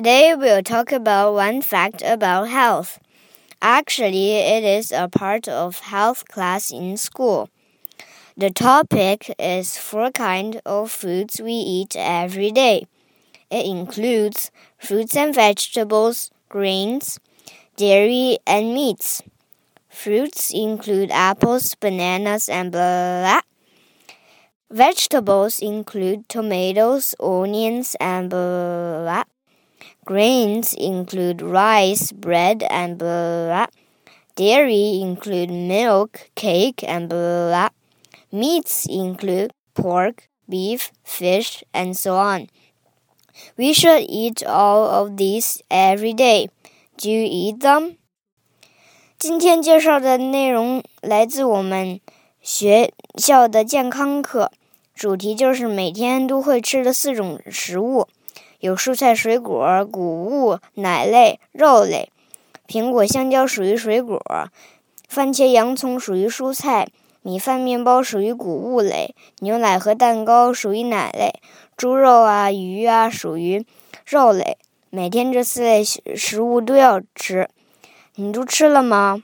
Today we'll talk about one fact about health. Actually, it is a part of health class in school. The topic is four kinds of foods we eat every day. It includes fruits and vegetables, grains, dairy, and meats. Fruits include apples, bananas, and blah. Vegetables include tomatoes, onions, and blah. Grains include rice, bread, and blah. Dairy include milk, cake, and blah. Meats include pork, beef, fish, and so on. We should eat all of these every day. Do you eat them? 今天介绍的内容来自我们学校的健康课，主题就是每天都会吃的四种食物。 有蔬菜、水果、谷物、奶类、肉类。苹果、香蕉属于水果，番茄、洋葱属于蔬菜，米饭、面包属于谷物类，牛奶和蛋糕属于奶类，猪肉啊、鱼啊属于肉类。每天这四类食物都要吃，你都吃了吗？